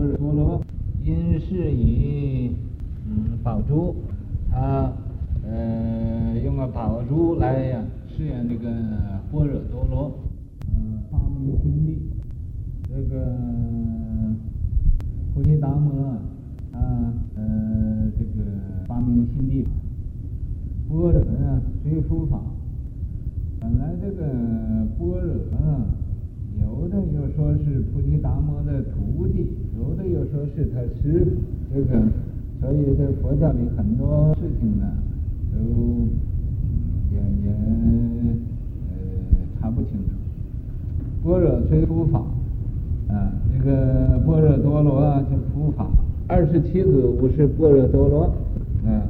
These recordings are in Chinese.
般若多罗，因是以嗯宝珠，他呃用个宝珠来呀试验这个般若多罗，嗯、呃，发明心地，这个菩提达摩啊，呃这个发明心地，般若呢随佛法，本来这个般若啊。有的又说是菩提达摩的徒弟，有的又说是他师傅，这个，所以在佛教里很多事情呢，都也也呃查不清楚。般若虽普法，啊，这个般若多罗就普法，二十七祖不是般若多罗，啊，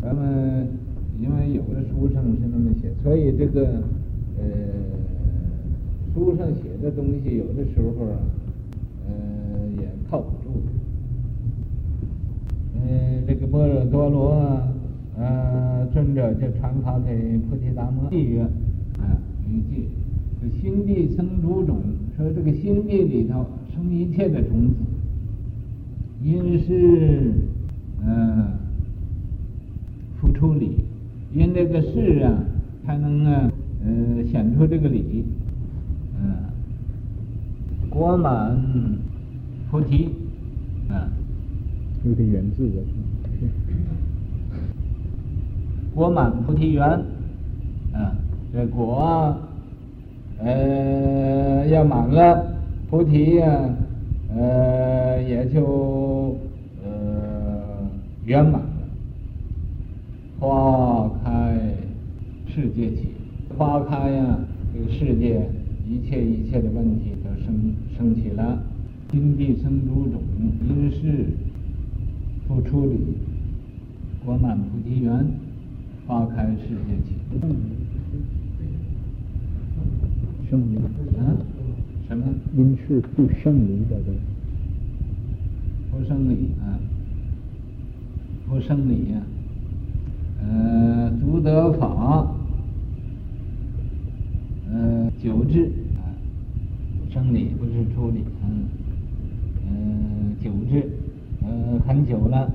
咱们因为有的书上是那么写，所以这个呃。书上写的东西，有的时候啊，嗯，也靠不住。嗯，这个般若多罗啊，呃，尊者就传法给菩提达摩，记曰：啊，一句，这心地生诸种，说这个心地里头生一切的种子，因是，嗯，复出理，因这个事啊，才能啊，呃，显出这个理。嗯，果满菩提，啊，有点缘字的，果满菩提园，啊，这果啊，呃，要满了，菩提呀、啊，呃，也就呃圆满了。花开，世界起，花开呀、啊，这个世界。一切一切的问题都生生起了，心地生诸种，因是复出理，果满菩提园，花开世界起。圣离啊？什么？因是复圣离的对。复生离啊，复生离呀，呃，足得法。呃，久至啊，生理不是处理，嗯嗯，久至，嗯，很久了。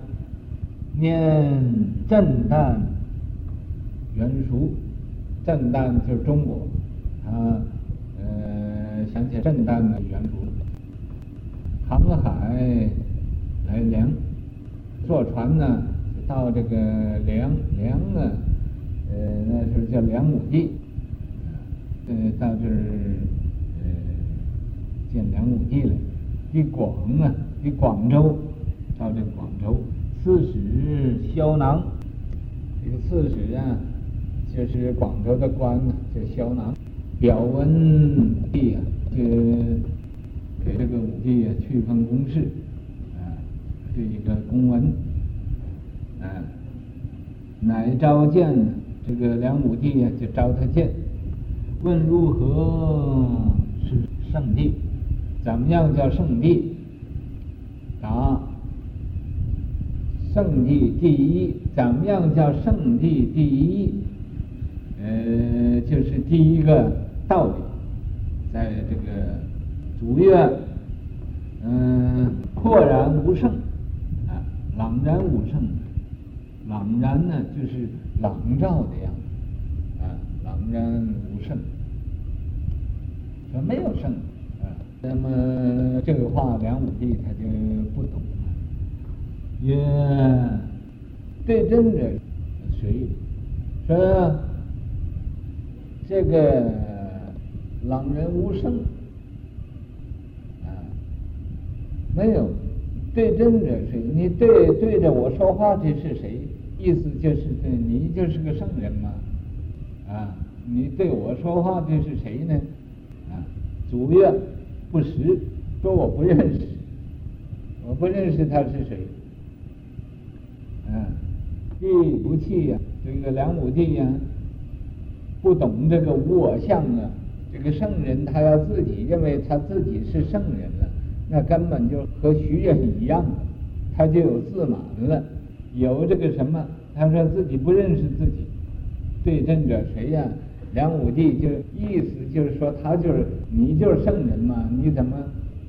念震旦元熟，震旦就是中国，他呃想起震旦的元熟，航海来梁，坐船呢到这个梁梁呢，呃那时候叫梁武帝。呃，到这儿，见梁武帝了。的广啊，的广州，到这广州，刺史萧囊，这个刺史啊，就是广州的官呢，叫萧囊。表文帝啊，就给这个武帝啊去封公事，啊，这一个公文，啊，乃召见这个梁武帝啊，就召他见。问如何是圣地？怎么样叫圣地？答：圣地第一。怎么样叫圣地第一？呃，就是第一个道理，在这个祖曰，嗯、呃，廓然无胜啊，朗然无胜，朗然呢就是朗照的样子啊，朗然。无胜，说没有胜，那么这个话梁武帝他就不懂了。曰：对真者谁？说这个朗人无圣啊，没有对真者谁？你对对着我说话的是谁？意思就是对你就是个圣人嘛，啊。你对我说话的是谁呢？啊，祖曰不识，说我不认识，我不认识他是谁。啊，第不弃呀，这个梁武帝呀，不懂这个无我相啊。这个圣人他要自己认为他自己是圣人了，那根本就和徐人一样，他就有自满了，有这个什么？他说自己不认识自己，对阵者谁呀？梁武帝就意思就是说，他就是你就是圣人嘛，你怎么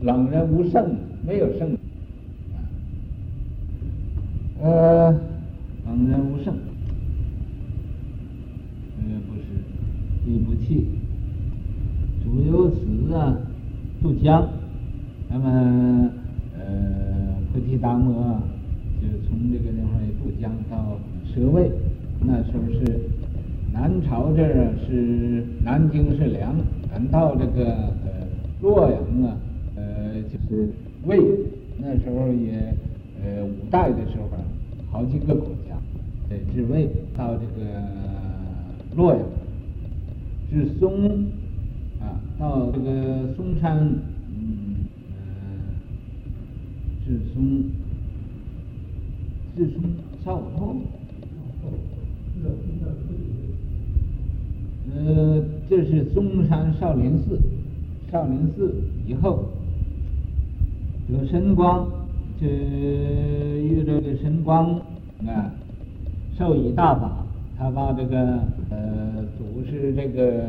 冷人无圣，没有圣。呃，冷人无圣，呃，不是，地不弃，主由此啊，渡江，那么呃，菩提达摩啊就从这个地方渡江到舍卫，那时候是南朝这儿是南京是梁，咱到这个呃洛阳啊，呃就是魏，那时候也呃五代的时候。好几个国家，对，至魏到这个洛阳，至嵩啊，到这个嵩山，嗯呃，至嵩，至嵩少后，呃，这是嵩山少林寺，少林寺以后，这个神光。这遇这个神光啊，授以大法，他把这个呃祖师这个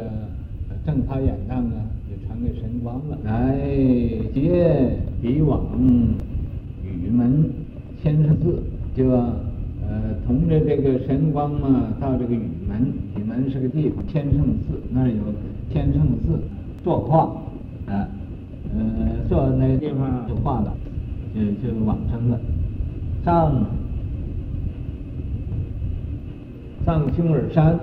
正法眼藏啊，就传给神光了，来接彼往雨门千胜寺，就呃同着这个神光嘛，到这个雨门，门是个地方，天圣寺那儿有天圣寺作画啊，呃坐那个地方就画了。就就往生了，上上青耳山，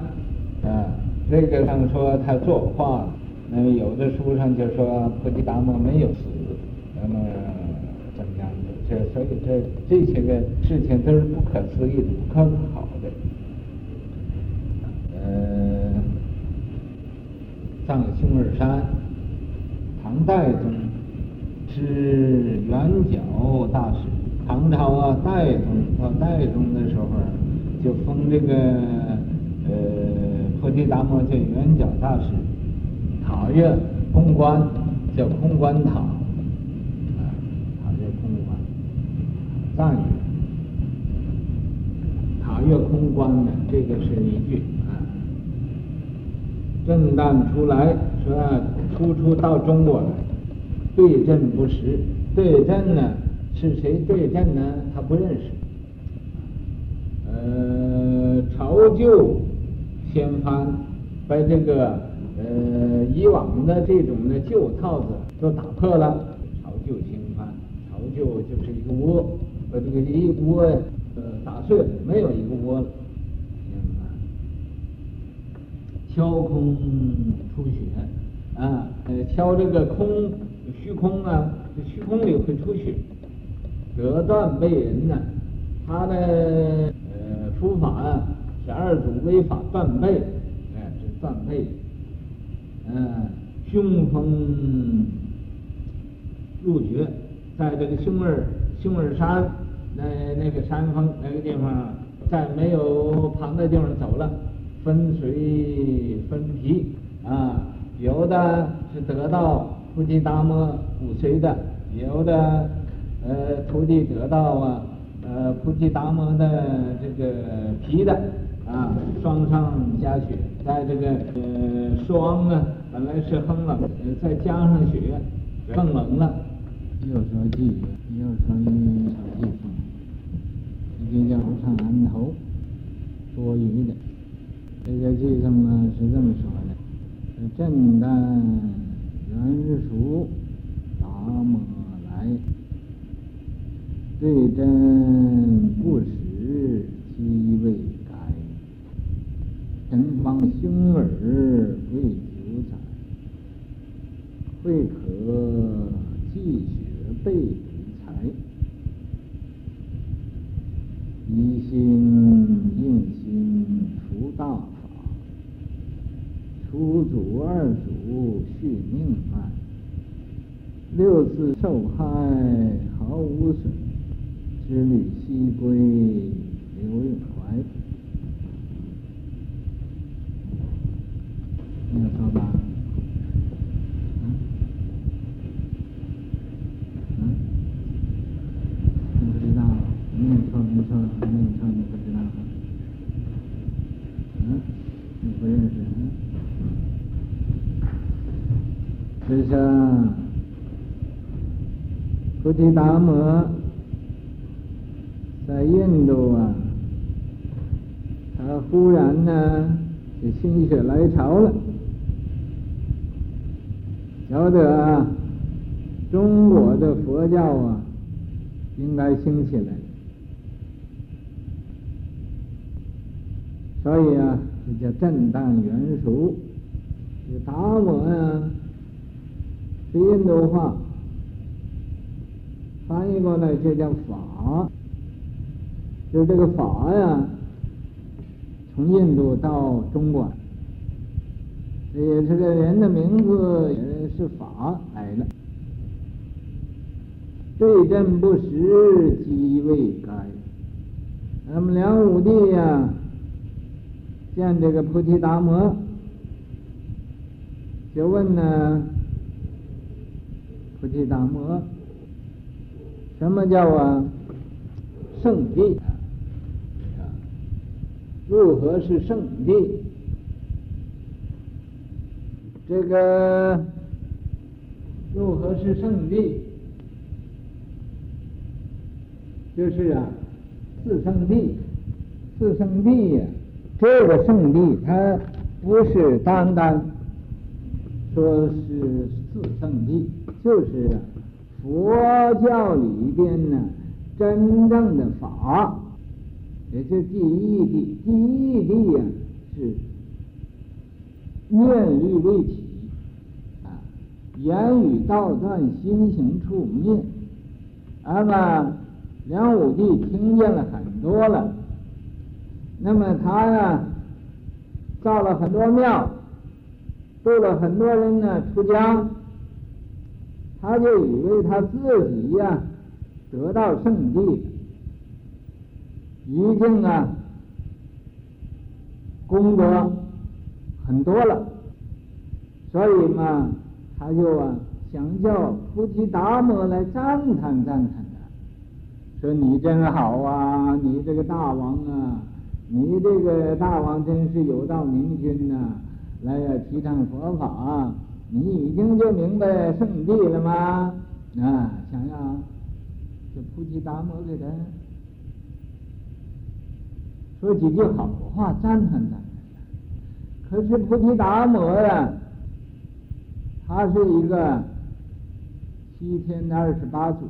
啊，这个上说他作画了，那么有的书上就说菩提达摩没有死，那么怎么样的？这所以这这些个事情都是不可思议的、不可考的。呃，上凶耳山，唐代宗。是圆觉大师，唐朝啊，代宗到代宗的时候，就封这个呃菩提达摩叫圆觉大师，塔月空观叫空观塔，啊，塔院空观，藏语，塔月空观的这个是一句。震荡出来说初初到中国来。对阵不识，对阵呢是谁对阵呢？他不认识。呃，朝旧掀翻，把这个呃以往的这种的旧套子都打破了。朝旧掀翻，朝旧就是一个窝，把这个一窝呃打碎了，没有一个窝了。掀翻，敲空出血啊，呃，敲这个空。虚空啊，这虚空里会出血，得断背人呢，他的呃出法啊是二祖微法断背，哎，这断背，嗯，胸风入绝，在这个凶耳凶耳山那那个山峰那个地方，在没有旁的地方走了，分水分皮啊，有的是得到。菩提达摩骨髓的，有的呃徒弟得到啊，呃菩提达摩的这个皮的啊，霜上加雪，在这个呃霜啊本来是很冷，再加上雪更冷了。又说偈，又说一首偈颂，这个叫不上南头，多余的。这个偈颂呢是这么说的：震旦。圆熟达摩来，对阵不识机未改，神方凶耳贵九载，会可继学备续命案，六次受害毫无损，之旅西归刘永怀。你要说吧？嗯？嗯？你不知道？你念错，你错，你念错，你不知道？嗯？你不认识？师生，菩提达摩在印度啊，他忽然呢就心血来潮了，晓得啊，中国的佛教啊应该兴起来，所以啊，这叫震荡圆熟。这达摩呀，印度话。翻译过来就叫法，就这个法呀，从印度到中国，也这个人的名字也是法来的。对阵不实，机未该。那么梁武帝呀，见这个菩提达摩，就问呢，菩提达摩。什么叫啊圣地啊？如何是圣地？这个如何是圣地？就是啊，四圣地，四圣地呀。这个圣地，它不是单单说是四圣地，就是。佛教里边呢，真正的法，也就第一义谛。第一谛呀，是念虑为体啊，言语道断，心行处灭。那么梁武帝听见了很多了，那么他呢，造了很多庙，度了很多人呢出家。他就以为他自己呀、得到圣地，已经啊功德很多了，所以嘛，他就啊想叫菩提达摩来赞叹赞叹他，说你真好啊，你这个大王啊，你这个大王真是有道明君呐、啊，来呀提倡佛法、啊。你已经就明白圣地了吗？啊，想要这菩提达摩给他说几句好话，赞叹赞叹。可是菩提达摩呀，他是一个七天的二十八祖，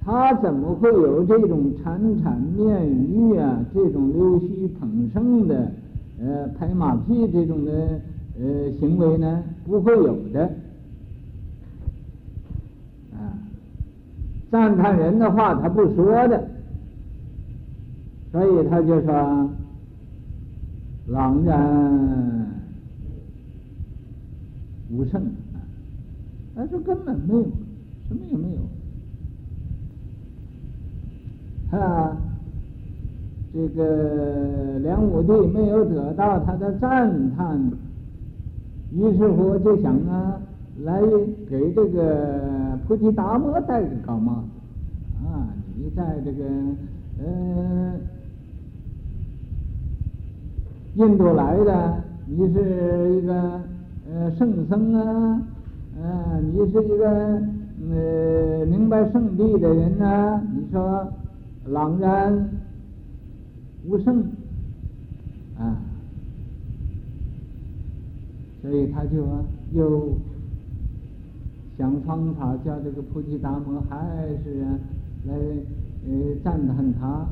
他怎么会有这种缠缠绵语啊，这种溜须捧圣的？呃，拍马屁这种的呃行为呢，不会有的。啊，赞叹人的话他不说的，所以他就说：“朗然无圣。”他说根本没有，什么也没有。啊。这个梁武帝没有得到他的赞叹，于是乎就想啊，来给这个菩提达摩戴个高帽子啊！你在这个呃印度来的，你是一个呃圣僧啊，呃，你是一个呃明白圣地的人啊，你说朗然。无圣啊，所以他就啊又想方法叫这个菩提达摩还是啊来呃赞叹他，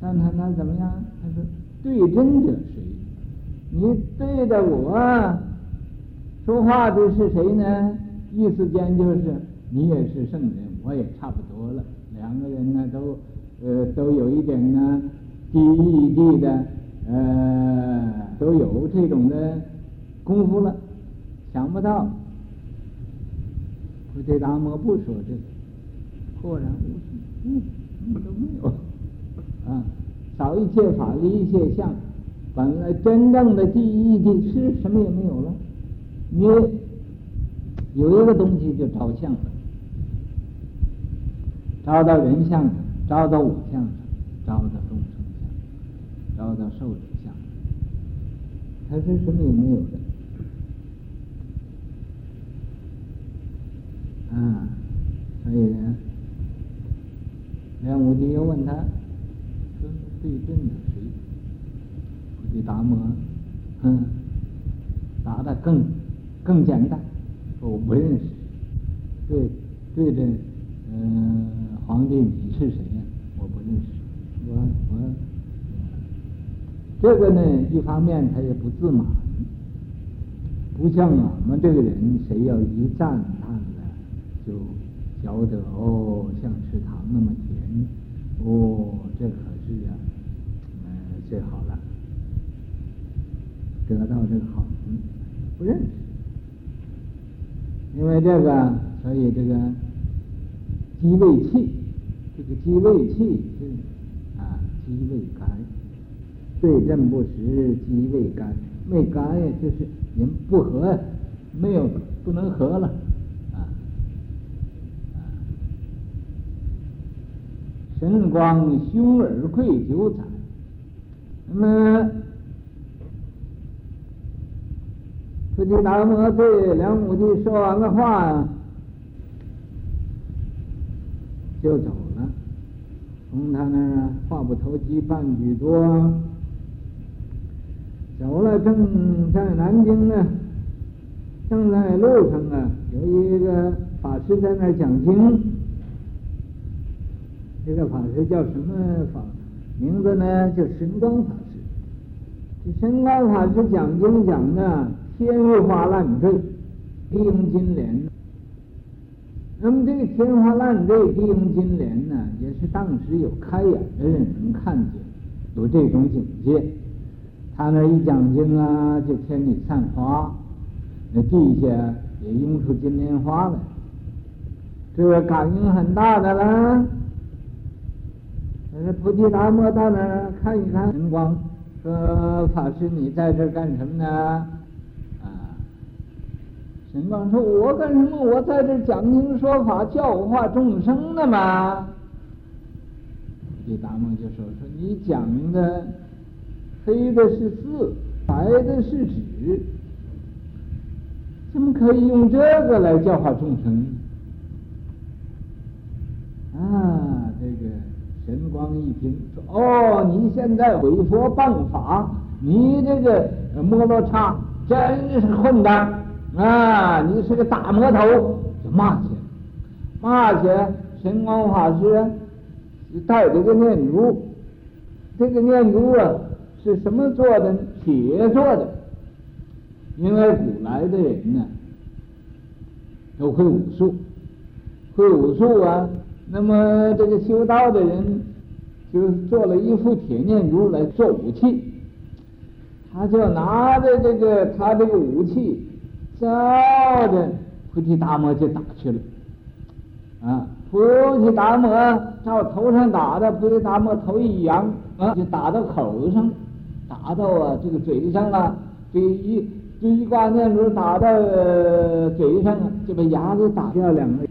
赞叹他怎么样？他说对真者谁？你对着我说话的是谁呢？意思间就是你也是圣人，我也差不多了，两个人呢都呃都有一点呢。第一义谛的，呃，都有这种的功夫了，想不到菩提达摩不说这个，豁然无圣，嗯，什么都没有，啊，少一切法，离一切相，本来真正的第一义谛是什么也没有了，你有一个东西就着相了，着到人相上，着到我相上，着到遭到受辱下，他是什么也没有的，啊，所以梁武帝又问他，跟对阵的谁？对达摩，嗯，答的更更简单，说我不认识，对对阵，嗯，皇帝你是谁？这个呢，一方面他也不自满，不像我们这个人，谁要一赞叹了，就觉得哦，像吃糖那么甜，哦，这可是啊，嗯，最好了，得到这个好处，不认识，因为这个，所以这个鸡胃气，这个鸡胃气是啊。鸡胃干，对阵不食，鸡胃干，没干呀，就是人不和，没有不能和了，啊啊！神光胸而愧九惨，那么菩提达摩对梁武帝说完了话，就走了。从他那儿话不投机半句多，走了正在南京呢，正在路上啊，有一个法师在那讲经。这个法师叫什么法？名字呢？叫神光法师。这神光法师讲经讲的天花乱坠，披荆斩棘。那么这个天花乱坠、披荆斩棘呢，也是当时有开眼的人能看见，有这种境界。他那一讲经啊，就天女散花，那地下也涌出金莲花来，这个感应很大的了。那菩提达摩到那儿看一看，神光说：“法师，你在这干什么呢？”啊神光说：“我干什么？我在这讲经说法，教化众生的嘛。”菩提达摩就说：“说你讲的黑的是字，白的是纸，怎么可以用这个来教化众生？”啊，这个神光一听说：“哦，你现在毁佛谤法，你这个摩罗刹真是混蛋！”啊！你是个大魔头，就骂起来，骂起来。神光法师带着个念珠，这个念珠啊是什么做的？铁做的。因为古来的人呢，都会武术，会武术啊。那么这个修道的人就做了一副铁念珠来做武器，他就拿着这个他这个武器。照着菩提达摩就打去了，啊！菩提达摩照头上打的，菩提达摩头一扬，啊，就打到口子上，打到啊这个嘴上了。这一这一挂念珠打到嘴上啊，就把牙给打掉两个，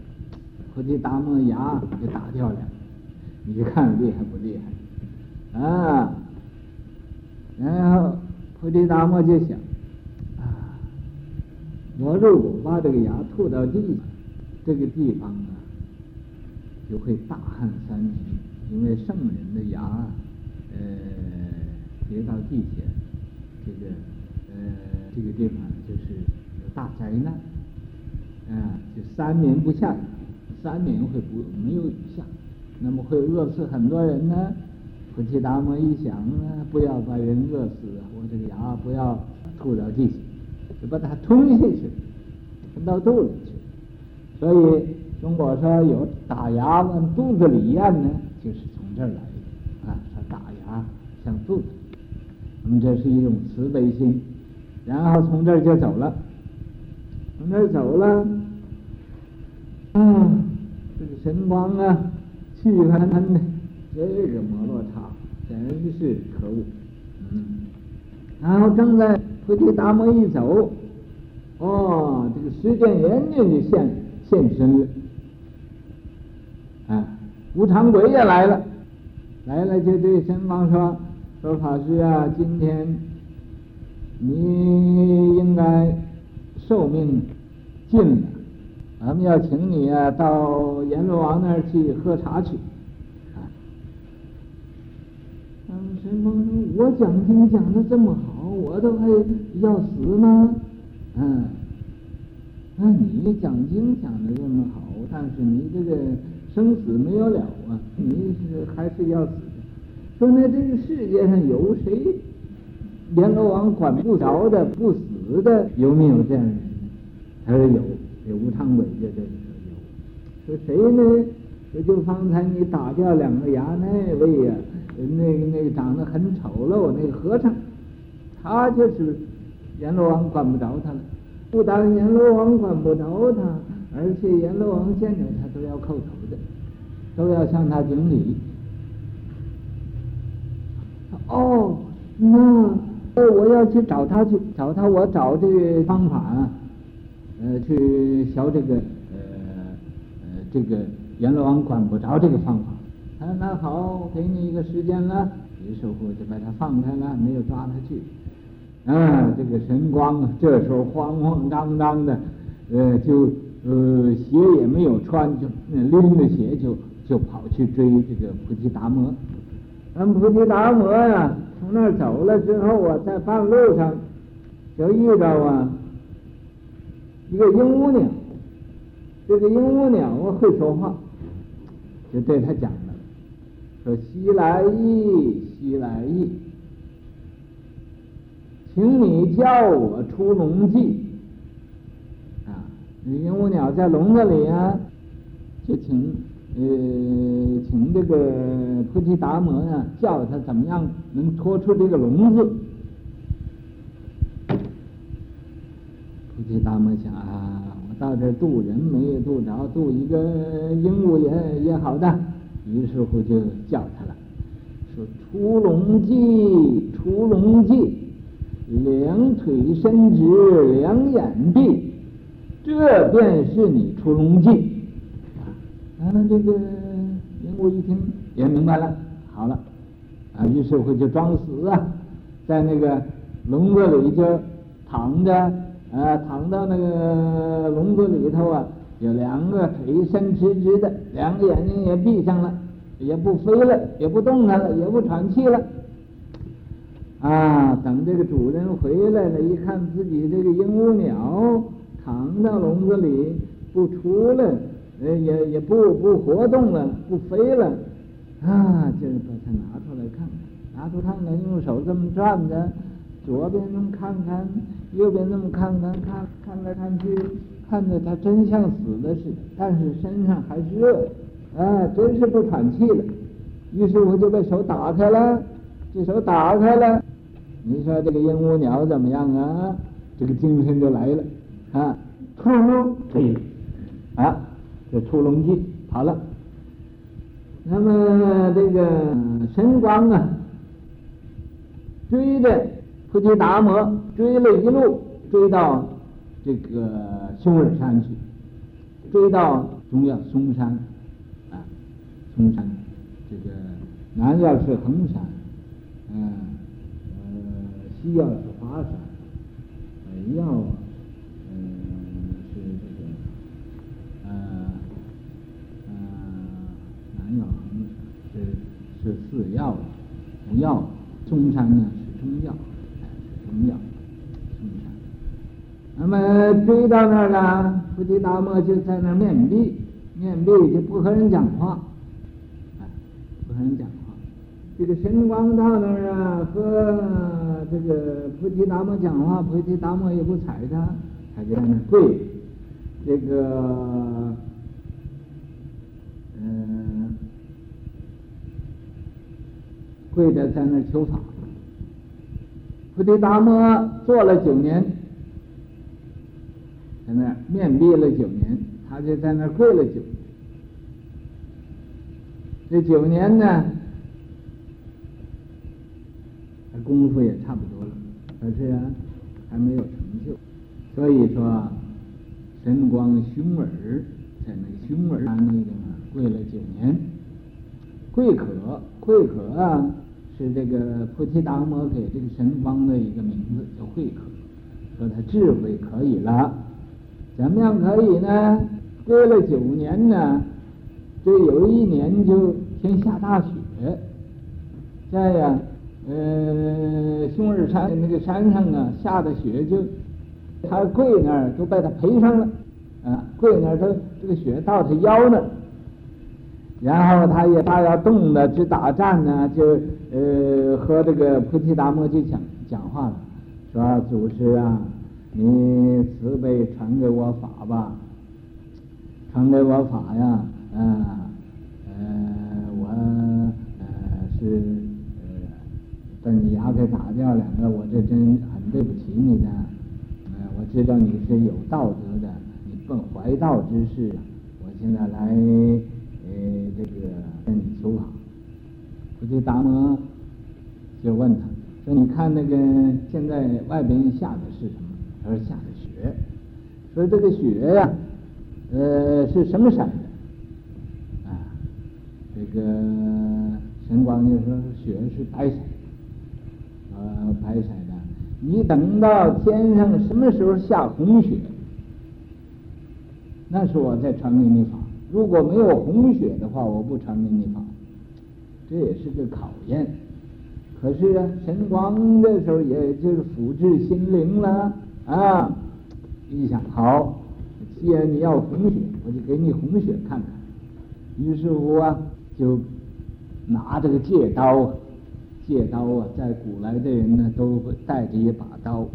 菩提达摩牙给打掉了。你看厉害不厉害？啊！然后菩提达摩就想啊。我如果把这个牙吐到地上，这个地方啊，就会大旱三年，因为圣人的牙，呃，跌到地下，这个，呃，这个地方就是有大灾难，啊，就三年不下雨，三年会不没有雨下，那么会饿死很多人呢。菩提达摩一想啊，不要把人饿死啊，我这个牙不要吐到地下。就把它吞下去，吞到肚里去。所以中国说有打牙往肚子里咽呢，就是从这儿来的啊。说打牙向肚子那么这是一种慈悲心。然后从这儿就走了，从这儿走了，嗯，这个神光啊，气愤愤的，这个摩罗刹真是可恶，嗯，然后正在。菩提达摩一走，哦，这个时间眼睛就现现身了，啊，无常鬼也来了，来了就对神光说：“说法师啊，今天你应该寿命尽了，咱们要请你啊到阎罗王那儿去喝茶去，啊，神光说：“我讲经讲的这么好，我都还要死吗？嗯，那你讲经讲的这么好，但是你这个生死没有了啊，你是还是要死。说那这个世界上有谁阎罗王管不着的、不死的，有没有这样的人？他说有，这吴昌伟就这个说有。说谁呢？说就方才你打掉两个牙那位呀、”那个那个长得很丑陋那个和尚，他就是阎罗王管不着他了。不但阎罗王管不着他，而且阎罗王见着他都要叩头的，都要向他顶礼。哦，那我要去找他去找他，我找这个方法，呃，去学这个呃呃这个阎罗王管不着这个方法。啊，那好，给你一个时间了。于是乎就把他放开了，没有抓他去。啊，这个神光，这时候慌慌张张的，呃，就呃鞋也没有穿，就拎着鞋就就跑去追这个菩提达摩。那菩提达摩呀，从那儿走了之后啊，在半路上就遇到啊一个鹦鹉鸟。这个鹦鹉鸟会说话，就对他讲了。说西来意，西来意，请你叫我出笼记啊！鹦鹉鸟在笼子里啊，就请呃，请这个菩提达摩啊，叫他怎么样能脱出这个笼子？菩提达摩想啊，我到这渡人没有渡着，渡一个鹦鹉也也好的。于是乎就叫他了，说出笼记，出笼记，两腿伸直，两眼闭，这便是你出笼记。啊，这个鹦鹉一听也明白了，好了，啊，于是乎就装死啊，在那个笼子里就躺着，啊，躺到那个笼子里头啊。有两个腿伸直直的，两个眼睛也闭上了，也不飞了，也不动弹了，也不喘气了。啊，等这个主人回来了，一看自己这个鹦鹉鸟躺到笼子里不出来，呃，也也不不活动了，不飞了，啊，就把它拿出来看看，拿出看看，用手这么转着，左边这么看看，右边这么看看，看看来看去。看着它真像死的似的，但是身上还是热，啊，真是不喘气了。于是我就把手打开了，这手打开了，你说这个鹦鹉鸟怎么样啊？这个精神就来了，啊，啊，这出笼记跑了。那么这个神光啊，追着菩提达摩追了一路，追到。这个熊耳山去，追到中央嵩山，啊，嵩山，这个南要是衡山，嗯，呃，西要是华山，北要，南要衡山，是是四要，五要，中山呢是中要，是中要。那么追到那儿了，菩提达摩就在那儿面壁，面壁就不和人讲话，哎，不和人讲话。这个神光到那儿啊，和这个菩提达摩讲话，菩提达摩也不睬他，他就在那儿跪，这个，跪着在那求法。菩提达摩做了九年。在那面壁了九年，他就在那跪了九年。这九年呢，他功夫也差不多了，可是啊，还没有成就。所以说，神光熊耳在那个熊耳那个跪了九年。跪可，跪可啊，是这个菩提达摩给这个神方的一个名字，叫慧可，说他智慧可以了。怎么样可以呢？过了九年呢，这有一年就天下大雪，这样呃，熊日山那个山上啊下的雪就，他跪那儿都被他赔上了，啊，跪那儿都这个雪到他腰那儿，然后他也他要冻的，去打仗呢，就呃和这个菩提达摩就讲讲话了，说祖师啊，你慈悲传给我法吧，传给我法呀，啊。呃，我呃是呃把你牙给打掉两个，我这真很对不起你的。呃，我知道你是有道德的，你本怀道之士，我现在来呃这个跟你求法。这达摩就问他说：“你看那个现在外边下的是什么？”他说：“下的雪。”说这个雪呀，呃是什么色的？啊这个神光就说雪是白色的，呃，白色的。你等到天上什么时候下红雪，那时候我再传给你法。如果没有红雪的话，我不传给你法。这也是个考验。可是啊，神光这时候也就是抚治心灵了啊。一想，好，既然你要红血，我就给你红血看看。于是乎啊。就拿这个戒刀，戒刀啊，在古来的人呢都会带着一把刀，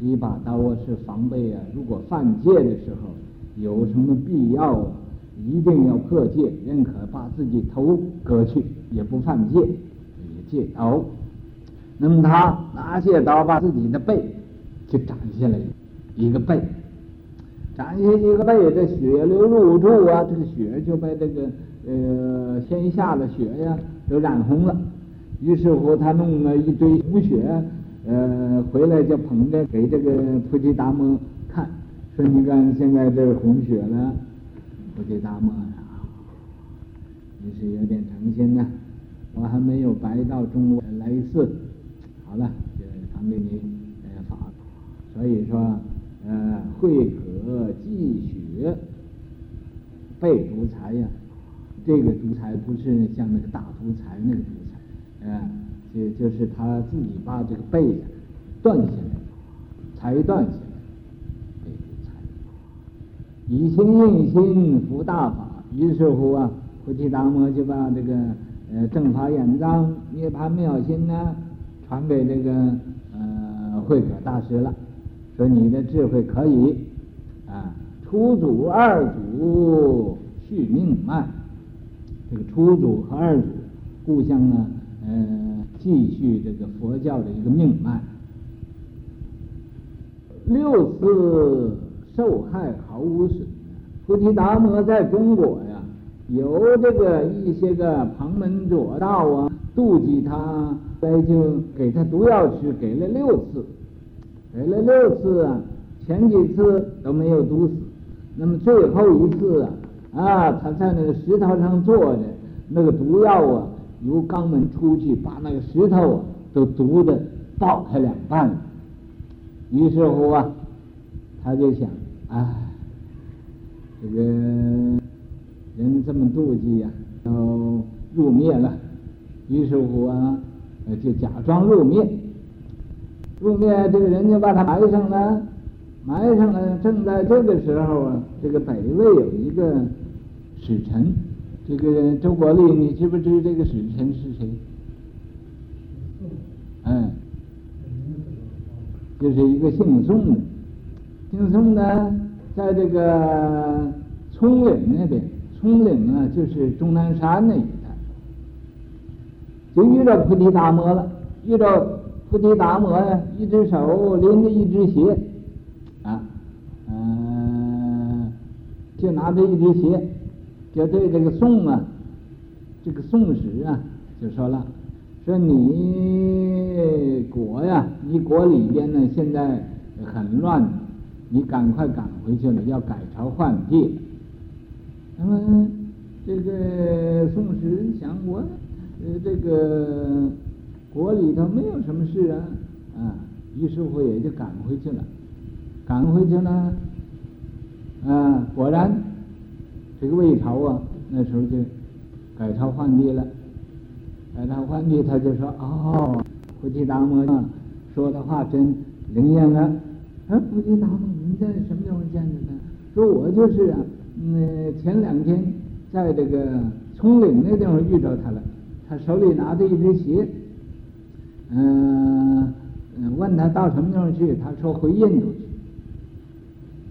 一把刀啊是防备啊，如果犯戒的时候有什么必要啊，一定要破戒，宁可把自己头割去，也不犯戒，这个戒刀。那么他拿戒刀把自己的背就斩下来一个背，斩下一个背，这血流入处啊，这个血就被这个。呃，先下的血呀，都染红了。于是乎，他弄了一堆红血，呃，回来就捧着给这个菩提达摩看，说：“你看，现在这是红雪了。”菩提达摩啊，你是有点诚心呐，我还没有白到中国来一次。好了，就传给你呃法。所以说，呃，慧可积雪，被独裁呀。这个独裁不是像那个大独裁那个独裁，啊，就就是他自己把这个背呀断下来，裁断下来，以心印心服大法，于是乎啊，菩提达摩就把这个呃正法眼藏涅槃妙心呢传给这个呃慧可大师了，说你的智慧可以啊，初祖二祖续命脉。这个初祖和二祖互相呢，呃，继续这个佛教的一个命脉。六次受害毫无损。菩提达摩在中国呀，有这个一些个旁门左道啊，妒忌他，所以就给他毒药吃，给了六次，给了六次啊，前几次都没有毒死，那么最后一次啊。啊，他在那个石头上坐着，那个毒药啊，由肛门出去，把那个石头啊都毒的爆开两半了。于是乎啊，他就想，哎，这个人这么妒忌呀，啊，都入灭了。于是乎啊，就假装入灭，入灭这个人就把他埋上了，埋上了。正在这个时候啊，这个北魏有一个。使臣，这个周国立，你知不知这个使臣是谁？嗯，就是一个姓宋的，姓宋的，在这个葱岭那边，葱岭啊，就是终南山那一带，就遇到菩提达摩了。遇到菩提达摩呀，一只手拎着一只鞋，啊，嗯，就拿着一只鞋。就对这个宋啊，这个宋史啊，就说了，说你国呀，你国里边呢现在很乱，你赶快赶回去了，要改朝换届。那么这个宋史想我，呃，这个国里头没有什么事啊，啊，于是乎也就赶回去了，赶回去了，啊，果然。这个魏朝啊，那时候就改朝换地了。改朝换地，他就说：“哦，菩提达摩啊说的话真灵验了。啊，菩提达摩，你在什么地方见的呢？说我就是啊，嗯，前两天在这个葱岭那地方遇着他了，他手里拿着一只鞋，嗯、呃，问他到什么地方去，他说回印度去。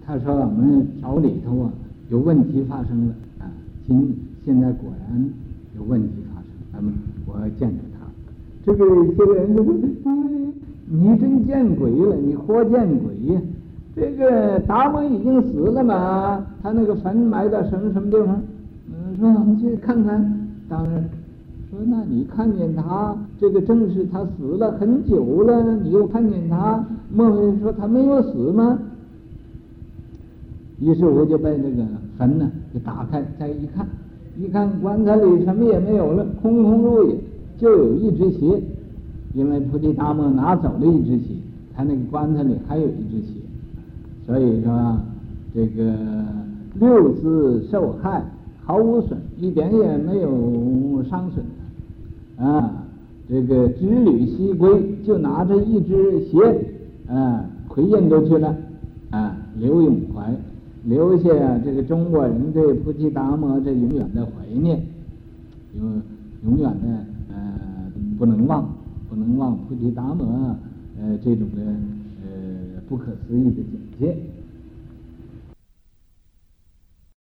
他说我们找里头啊有问题发生了啊，今现在果然有问题发生，咱们我要见着他。这个这个人就说：“哎，你真见鬼了，你活见鬼呀！这个达摩已经死了嘛，他那个坟埋到什么什么地方？嗯，说我们去看看。当然，说那你看见他，这个正是他死了很久了，你又看见他，莫非说他没有死吗？”于是我就把这个坟呢给打开，再一看，一看棺材里什么也没有了，空空如也，就有一只鞋，因为菩提达摩拿走了一只鞋，他那个棺材里还有一只鞋，所以说这个六字受害毫无损，一点也没有伤损啊，这个支履西归，就拿着一只鞋，啊，回印度去了，啊，刘永怀。留下这个中国人对菩提达摩这永远的怀念，永永远的呃不能忘，不能忘菩提达摩呃这种的不可思议的简介。